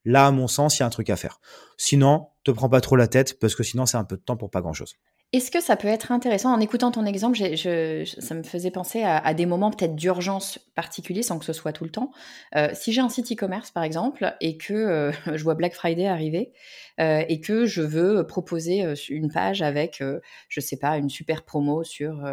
Là, à mon sens, il y a un truc à faire. Sinon, te prends pas trop la tête parce que sinon, c'est un peu de temps pour pas grand chose. Est-ce que ça peut être intéressant En écoutant ton exemple, ça me faisait penser à, des moments peut-être d'urgence particuliers sans que ce soit tout le temps. Euh, si j'ai un site e-commerce par exemple et que euh, je vois Black Friday arriver euh, et que je veux proposer une page avec, je sais pas, une super promo sur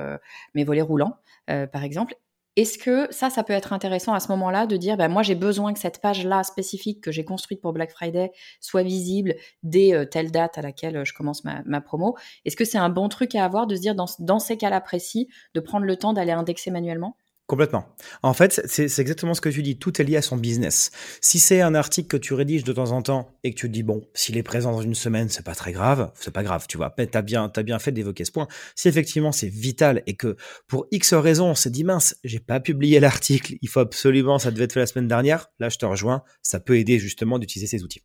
mes volets roulants par exemple, est-ce que ça, ça peut être intéressant à ce moment-là de dire, ben, moi j'ai besoin que cette page-là spécifique que j'ai construite pour Black Friday soit visible dès euh, telle date à laquelle euh, je commence ma, promo? Est-ce que c'est un bon truc à avoir de se dire dans, dans ces cas-là précis, de prendre le temps d'aller indexer manuellement? Complètement. En fait, c'est exactement ce que tu dis. Tout est lié à son business. Si c'est un article que tu rédiges de temps en temps et que tu te dis, bon, s'il est présent dans une semaine, c'est pas très grave, c'est pas grave, tu vois. Mais t'as bien, as bien fait d'évoquer ce point. Si effectivement c'est vital et que pour X raisons, on s'est dit, mince, j'ai pas publié l'article, il faut absolument, ça devait être fait la semaine dernière, là, je te rejoins. Ça peut aider justement d'utiliser ces outils.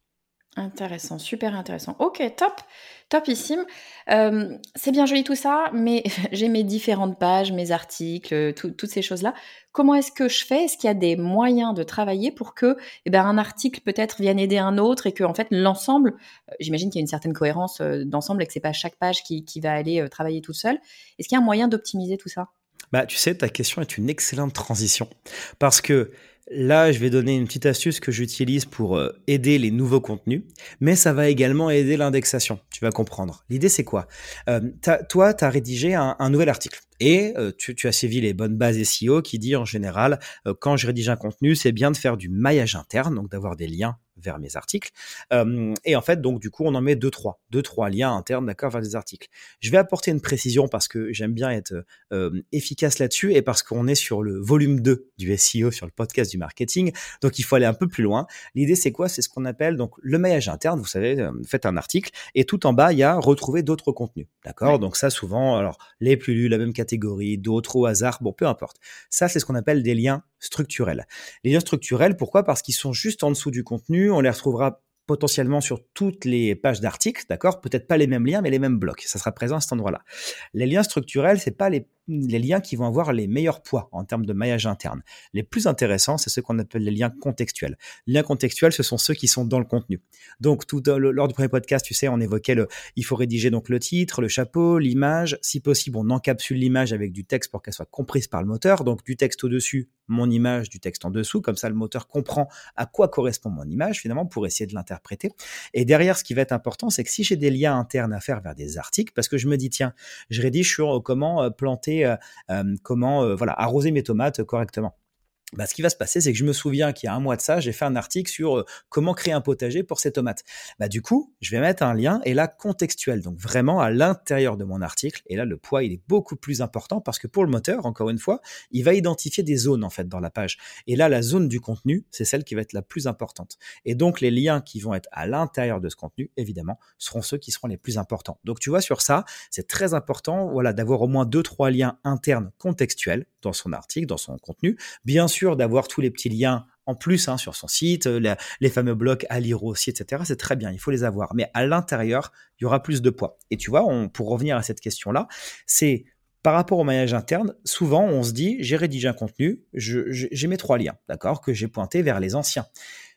Intéressant, super intéressant. Ok, top, topissime. Euh, c'est bien joli tout ça, mais j'ai mes différentes pages, mes articles, toutes ces choses-là. Comment est-ce que je fais? Est-ce qu'il y a des moyens de travailler pour que eh ben, un article peut-être vienne aider un autre et que en fait l'ensemble, euh, j'imagine qu'il y a une certaine cohérence euh, d'ensemble et que c'est pas chaque page qui, qui va aller travailler tout seul. Est-ce qu'il y a un moyen d'optimiser tout ça? Bah, tu sais, ta question est une excellente transition parce que Là, je vais donner une petite astuce que j'utilise pour euh, aider les nouveaux contenus, mais ça va également aider l'indexation. Tu vas comprendre. L'idée, c'est quoi? Euh, Toi, tu as rédigé un, nouvel article et euh, tu, as suivi les bonnes bases SEO qui dit en général, quand je rédige un contenu, c'est bien de faire du maillage interne, donc d'avoir des liens vers mes articles. et en fait, donc du coup, on en met deux trois, deux trois liens internes, d'accord, vers des articles. Je vais apporter une précision parce que j'aime bien être efficace là-dessus et parce qu'on est sur le volume 2 du SEO sur le podcast du marketing, donc il faut aller un peu plus loin. L'idée, c'est quoi? C'est ce qu'on appelle donc le maillage interne. Vous savez, vous faites un article et tout en bas, il y a retrouver d'autres contenus, d'accord? Donc ça, souvent, alors les plus lus, la même catégorie, d'autres au hasard, bon, peu importe. Ça, c'est ce qu'on appelle des liens structurels. Les liens structurels, pourquoi? Parce qu'ils sont juste en dessous du contenu. On les retrouvera potentiellement sur toutes les pages d'articles, d'accord? Peut-être pas les mêmes liens, mais les mêmes blocs. Ça sera présent à cet endroit-là. Les liens structurels, c'est pas les les liens qui vont avoir les meilleurs poids en termes de maillage interne. Les plus intéressants, c'est ceux qu'on appelle les liens contextuels. Les liens contextuels, ce sont ceux qui sont dans le contenu. Donc, lors du premier podcast, tu sais, on évoquait le, il faut rédiger donc le titre, le chapeau, l'image. Si possible, on encapsule l'image avec du texte pour qu'elle soit comprise par le moteur. Donc, du texte au-dessus, mon image, du texte en dessous. Comme ça, le moteur comprend à quoi correspond mon image, finalement, pour essayer de l'interpréter. Et derrière, ce qui va être important, c'est que si j'ai des liens internes à faire vers des articles, parce que je me dis, tiens, je rédige sur comment euh, planter euh, euh, comment euh, voilà arroser mes tomates correctement. Bah, ce qui va se passer, c'est que je me souviens qu'il y a un mois de ça, j'ai fait un article sur euh, comment créer un potager pour ces tomates. Bah, du coup, je vais mettre un lien et là contextuel, donc vraiment à l'intérieur de mon article. Et là, le poids, il est beaucoup plus important parce que pour le moteur, encore une fois, il va identifier des zones en fait dans la page. Et là, la zone du contenu, c'est celle qui va être la plus importante. Et donc, les liens qui vont être à l'intérieur de ce contenu, évidemment, seront ceux qui seront les plus importants. Donc, tu vois, sur ça, c'est très important, voilà, d'avoir au moins deux, trois liens internes contextuels dans son article, dans son contenu. Bien sûr, d'avoir tous les petits liens en plus hein, sur son site, euh, les, fameux blocs à lire aussi, etc. C'est très bien, il faut les avoir. Mais à l'intérieur, il y aura plus de poids. Et tu vois, on, pour revenir à cette question-là, c'est par rapport au maillage interne, souvent on se dit, j'ai rédigé un contenu, j'ai mes trois liens, d'accord, que j'ai pointé vers les anciens.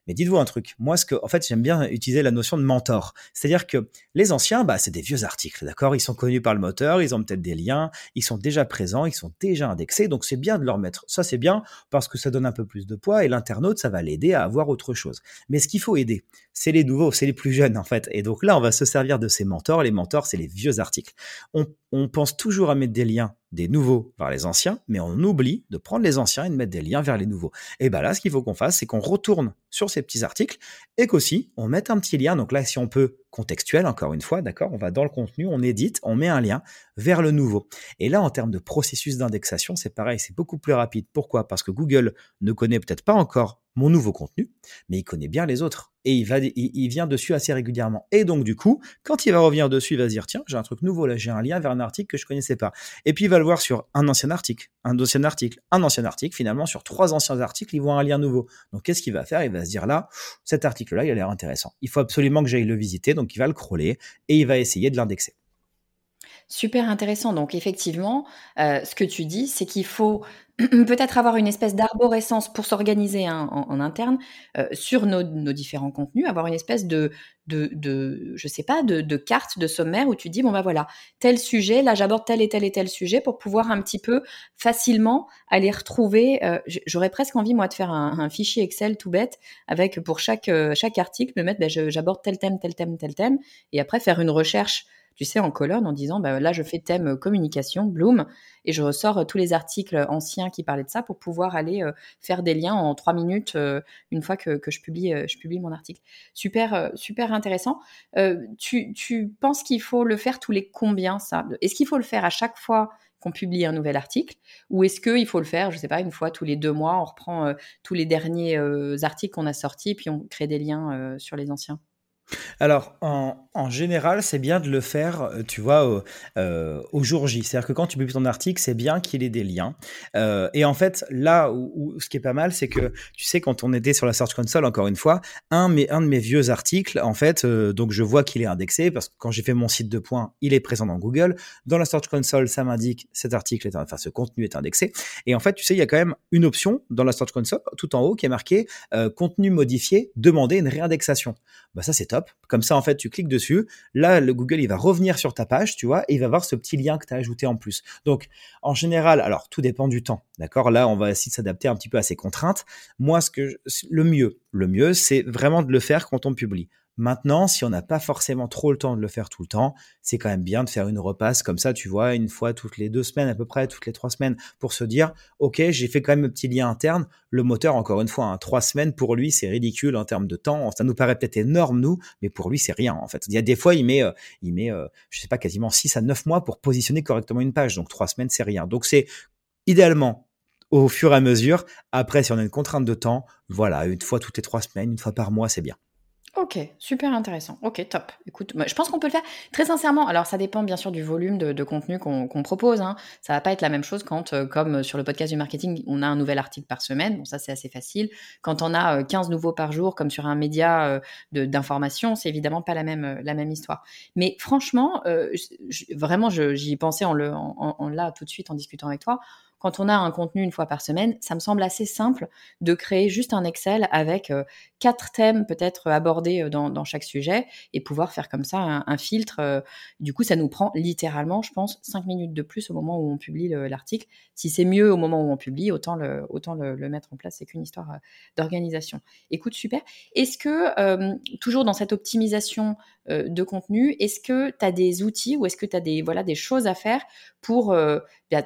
Mais dites-vous un truc, moi, ce que, en fait, j'aime bien utiliser la notion de mentor. C'est-à-dire que les anciens, bah, c'est des vieux articles, d'accord? Ils sont connus par le moteur, ils ont peut-être des liens, ils sont déjà présents, ils sont déjà indexés, donc c'est bien de leur mettre. Ça, c'est bien parce que ça donne un peu plus de poids et l'internaute, ça va l'aider à avoir autre chose. Mais ce qu'il faut aider, c'est les nouveaux, c'est les plus jeunes, en fait. Et donc là, on va se servir de ces mentors. Les mentors, c'est les vieux articles. On, on pense toujours à mettre des liens des nouveaux vers les anciens, mais on oublie de prendre les anciens et de mettre des liens vers les nouveaux. Et bien là, ce qu'il faut qu'on fasse, c'est qu'on retourne sur ces petits articles et qu'aussi on mette un petit lien. Donc là, si on peut contextuel, encore une fois, d'accord, on va dans le contenu, on édite, on met un lien vers le nouveau. Et là, en termes de processus d'indexation, c'est pareil, c'est beaucoup plus rapide. Pourquoi? Parce que Google ne connaît peut-être pas encore mon nouveau contenu, mais il connaît bien les autres. Et il, va, il, vient dessus assez régulièrement. Et donc, du coup, quand il va revenir dessus, il va se dire, tiens, j'ai un truc nouveau là, j'ai un lien vers un article que je connaissais pas. Et puis, il va le voir sur un ancien article, un ancien article, un ancien article. Finalement, sur trois anciens articles, il voit un lien nouveau. Donc, qu'est-ce qu'il va faire? Il va se dire, là, cet article-là, il a l'air intéressant. Il faut absolument que j'aille le visiter. Donc, il va le crawler et il va essayer de l'indexer. Super intéressant. Donc effectivement, euh, ce que tu dis, c'est qu'il faut peut-être avoir une espèce d'arborescence pour s'organiser hein, en, interne euh, sur nos, différents contenus, avoir une espèce de, de, de je sais pas, de, de, carte, de sommaire où tu dis bon bah voilà tel sujet, là j'aborde tel et tel et tel sujet pour pouvoir un petit peu facilement aller retrouver. Euh, j'aurais presque envie moi de faire un, fichier Excel tout bête avec pour chaque chaque article me mettre bah, j'aborde tel thème, tel thème, tel thème et après faire une recherche tu sais, en colonne en disant, bah, là, je fais thème euh, communication, Bloom, et je ressors euh, tous les articles anciens qui parlaient de ça pour pouvoir aller euh, faire des liens en trois minutes une fois que, je, publie, je publie mon article. Super, super intéressant. Tu, tu, penses qu'il faut le faire tous les combien, ça? Est-ce qu'il faut le faire à chaque fois qu'on publie un nouvel article? Ou est-ce qu'il faut le faire, je ne sais pas, une fois tous les deux mois, on reprend tous les derniers articles qu'on a sortis, puis on crée des liens sur les anciens? Alors, en, général, c'est bien de le faire, euh, tu vois, au, euh, au jour J. C'est-à-dire que quand tu publies ton article, c'est bien qu'il ait des liens. Euh, et en fait, là où, ce qui est pas mal, c'est que, tu sais, quand on était sur la Search Console, encore une fois, un, de mes vieux articles, en fait, donc je vois qu'il est indexé, parce que quand j'ai fait mon site de points, il est présent dans Google. Dans la Search Console, ça m'indique cet article, est, enfin, ce contenu est indexé. Et en fait, tu sais, il y a quand même une option dans la Search Console, tout en haut, qui est marqué contenu modifié, demander une réindexation. Bah, ça, c'est top. Comme ça, en fait, tu cliques dessus. Là, le Google, il va revenir sur ta page, tu vois, et il va voir ce petit lien que tu as ajouté en plus. Donc, en général, alors, tout dépend du temps. D'accord? Là, on va essayer de s'adapter un petit peu à ces contraintes. Moi, ce que, le mieux, le mieux, c'est vraiment de le faire quand on publie. Maintenant, si on n'a pas forcément trop le temps de le faire tout le temps, c'est quand même bien de faire une repasse comme ça, tu vois, une fois toutes les deux semaines à peu près, toutes les trois semaines, pour se dire, ok, j'ai fait quand même un petit lien interne. Le moteur, encore une fois, hein, trois semaines pour lui, c'est ridicule en termes de temps. Ça nous paraît peut-être énorme nous, mais pour lui, c'est rien en fait. Il y a des fois, il met, euh, il met, euh, je sais pas, quasiment six à neuf mois pour positionner correctement une page. Donc trois semaines, c'est rien. Donc c'est idéalement au fur et à mesure. Après, si on a une contrainte de temps, voilà, une fois toutes les trois semaines, une fois par mois, c'est bien. Ok, super intéressant. Ok, top. Écoute, je pense qu'on peut le faire très sincèrement. Alors, ça dépend bien sûr du volume de, contenu qu'on propose. Hein. Ça va pas être la même chose quand, euh, comme sur le podcast du marketing, on a un nouvel article par semaine. Bon, ça c'est assez facile. Quand on a 15 euh, nouveaux par jour, comme sur un média euh, d'information, c'est évidemment pas la même, la même histoire. Mais franchement, vraiment, j'y pensais en, le, en, là tout de suite en discutant avec toi quand on a un contenu une fois par semaine, ça me semble assez simple de créer juste un Excel avec euh, quatre thèmes peut-être abordés euh, dans, chaque sujet et pouvoir faire comme ça un, filtre. Euh. Du coup, ça nous prend littéralement, je pense, cinq minutes de plus au moment où on publie l'article. Si c'est mieux au moment où on publie, autant le, mettre en place. C'est qu'une histoire d'organisation. Écoute, super. Est-ce que, toujours dans cette optimisation de contenu, est-ce que tu as des outils ou est-ce que tu as voilà, des choses à faire pour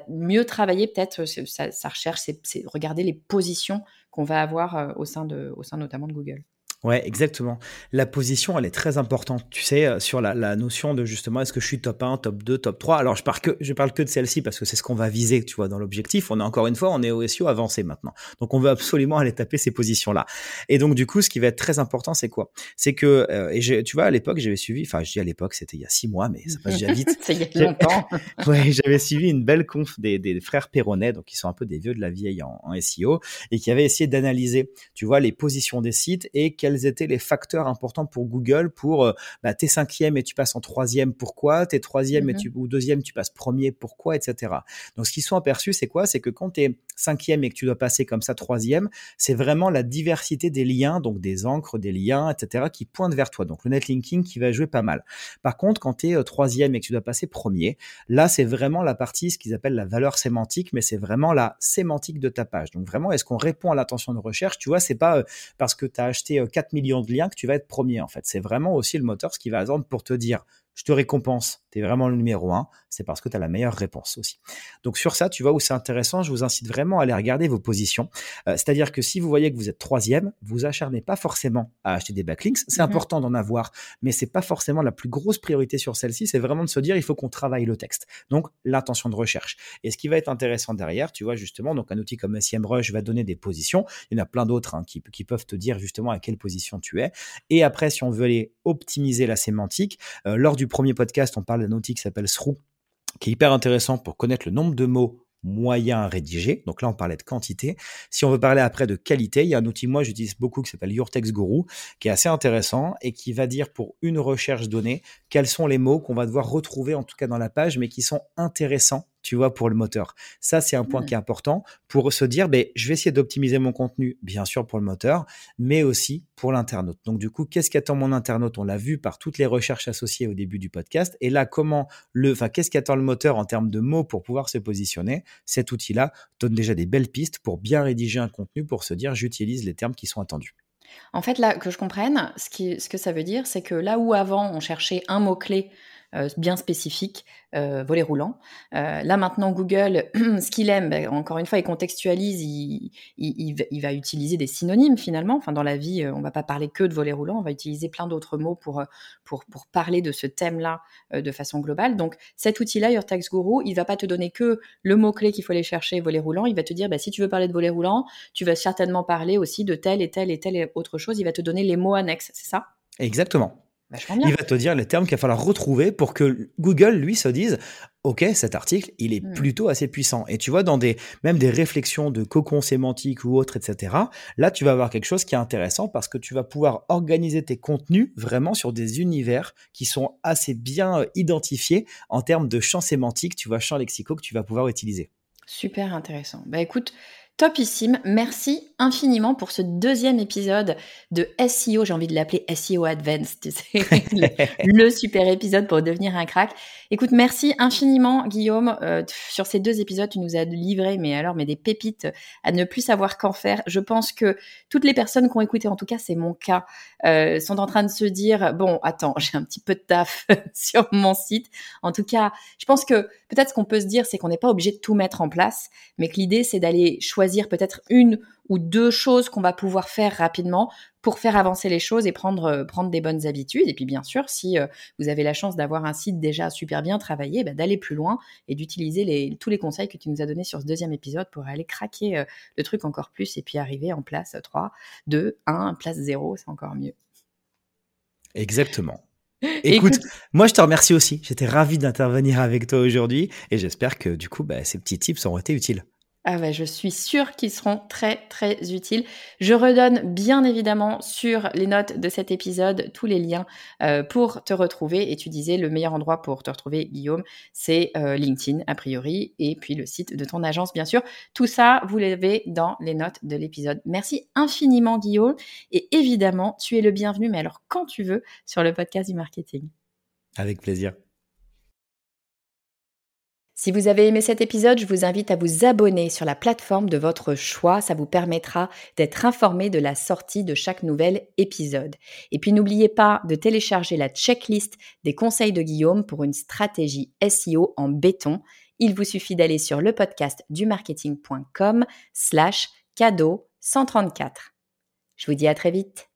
mieux travailler peut-être sa, recherche, c'est regarder les positions qu'on va avoir au sein, de, au sein notamment de Google. Ouais, exactement. La position, elle est très importante, tu sais, euh, sur la, la notion de justement, est-ce que je suis top 1, top 2, top 3 Alors, je parle que, je parle que de celle-ci parce que c'est ce qu'on va viser, tu vois, dans l'objectif. On a encore une fois, on est au SEO avancé maintenant. Donc, on veut absolument aller taper ces positions-là. Et donc, du coup, ce qui va être très important, c'est quoi? C'est que, euh, et tu vois, à l'époque, j'avais suivi, enfin, je dis à l'époque, c'était il y a six mois, mais ça passe déjà vite. ça y est longtemps. ouais, j'avais suivi une belle conf des, des frères Perronnet, donc qui sont un peu des vieux de la vieille en, en SEO, et qui avaient essayé d'analyser, tu vois, les positions des sites et quels étaient les facteurs important pour Google pour euh, bah, t'es cinquième et tu passes en troisième, pourquoi? T'es troisième et mmh tu, ou deuxième, tu passes premier, pourquoi? Etc. Donc ce qu'ils sont aperçus, c'est quoi? C'est que quand tu es cinquième et que tu dois passer comme ça troisième, c'est vraiment la diversité des liens, donc des encres, des liens, etc., qui pointent vers toi. Donc le netlinking qui va jouer pas mal. Par contre, quand tu es euh, troisième et que tu dois passer premier, là, c'est vraiment la partie, ce qu'ils appellent la valeur sémantique, mais c'est vraiment la sémantique de ta page. Donc vraiment, est-ce qu'on répond à l'attention de recherche? Tu vois, c'est pas euh, parce que tu as acheté 4 millions de liens que tu vas être premier en fait. C'est vraiment aussi le moteur ce qui va attendre pour te dire je te récompense, tu es vraiment le numéro un, c'est parce que tu as la meilleure réponse aussi. Donc sur ça, tu vois où c'est intéressant, je vous incite vraiment à aller regarder vos positions. Euh, c'est-à-dire que si vous voyez que vous êtes troisième, vous acharnez pas forcément à acheter des backlinks. C'est mmh important d'en avoir, mais c'est pas forcément la plus grosse priorité sur celle-ci. C'est vraiment de se dire il faut qu'on travaille le texte. Donc l'intention de recherche. Et ce qui va être intéressant derrière, tu vois justement, donc un outil comme SEMrush va donner des positions. Il y en a plein d'autres hein, qui, qui, peuvent te dire justement à quelle position tu es. Et après, si on veut aller optimiser la sémantique, euh, lors du premier podcast, on parle d'un outil qui s'appelle Sroo, qui est hyper intéressant pour connaître le nombre de mots moyen à rédiger. Donc là, on parlait de quantité. Si on veut parler après de qualité, il y a un outil, moi, j'utilise beaucoup qui s'appelle Your Text Guru, qui est assez intéressant et qui va dire pour une recherche donnée quels sont les mots qu'on va devoir retrouver, en tout cas dans la page, mais qui sont intéressants tu vois, pour le moteur. Ça, c'est un point mmh. qui est important pour se dire, ben, je vais essayer d'optimiser mon contenu, bien sûr, pour le moteur, mais aussi pour l'internaute. Donc, du coup, qu'est-ce qu'attend mon internaute? On l'a vu par toutes les recherches associées au début du podcast. Et là, comment le, enfin, qu'est-ce qu'attend le moteur en termes de mots pour pouvoir se positionner? Cet outil-là donne déjà des belles pistes pour bien rédiger un contenu pour se dire, j'utilise les termes qui sont attendus. En fait, là, que je comprenne, ce, qui, ce que ça veut dire, c'est que là où avant on cherchait un mot-clé euh, bien spécifique, euh, volet roulant. Euh, là maintenant, Google, ce qu'il aime, ben, encore une fois, il contextualise, il, va utiliser des synonymes finalement. Enfin, dans la vie, on va pas parler que de volet roulant, on va utiliser plein d'autres mots pour, parler de ce thème-là de façon globale. Donc, cet outil-là, Your Tax Guru, il va pas te donner que le mot-clé qu'il faut aller chercher, volet roulant. Il va te dire, bah, si tu veux parler de volet roulant, tu vas certainement parler aussi de telle et telle et telle autre chose. Il va te donner les mots annexes, c'est ça? Exactement. Il va te dire les termes qu'il va falloir retrouver pour que Google, lui, se dise OK, cet article, il est hmm. plutôt assez puissant. Et tu vois, dans des, même des réflexions de cocon sémantique ou autre, etc., là, tu vas avoir quelque chose qui est intéressant parce que tu vas pouvoir organiser tes contenus vraiment sur des univers qui sont assez bien euh, identifiés en termes de champs sémantiques, tu vois, champs lexicaux que tu vas pouvoir utiliser. Super intéressant. Bah écoute, Topissime. Merci infiniment pour ce deuxième épisode de SEO. J'ai envie de l'appeler SEO Advanced, le, super épisode pour devenir un crack. Écoute, merci infiniment, Guillaume. Euh, sur ces deux épisodes, tu nous as livré, mais alors, mais des pépites à ne plus savoir qu'en faire. Je pense que toutes les personnes qui ont écouté, en tout cas, c'est mon cas, euh, sont en train de se dire, bon, attends, j'ai un petit peu de taf sur mon site. En tout cas, je pense que peut-être ce qu'on peut se dire, c'est qu'on n'est pas obligé de tout mettre en place, mais que l'idée, c'est d'aller choisir peut-être une ou deux choses qu'on va pouvoir faire rapidement pour faire avancer les choses et prendre, euh, prendre des bonnes habitudes. Et puis bien sûr, si euh, vous avez la chance d'avoir un site déjà super bien travaillé, bah, d'aller plus loin et d'utiliser les, tous les conseils que tu nous as donnés sur ce deuxième épisode pour aller craquer euh, le truc encore plus et puis arriver en place 3, 2, 1, place 0, c'est encore mieux. Exactement. Écoute, moi je te remercie aussi. J'étais ravi d'intervenir avec toi aujourd'hui et j'espère que du coup, bah, ces petits tips ont été utiles. Ah ouais, je suis sûre qu'ils seront très très utiles. Je redonne bien évidemment sur les notes de cet épisode tous les liens euh, pour te retrouver. Et tu disais le meilleur endroit pour te retrouver, Guillaume, c'est euh, LinkedIn a priori, et puis le site de ton agence bien sûr. Tout ça, vous l'avez dans les notes de l'épisode. Merci infiniment Guillaume. Et évidemment, tu es le bienvenu, mais alors quand tu veux, sur le podcast du marketing. Avec plaisir. Si vous avez aimé cet épisode, je vous invite à vous abonner sur la plateforme de votre choix. Ça vous permettra d'être informé de la sortie de chaque nouvel épisode. Et puis n'oubliez pas de télécharger la checklist des conseils de Guillaume pour une stratégie SEO en béton. Il vous suffit d'aller sur le podcast du marketing.com slash cadeau 134. Je vous dis à très vite.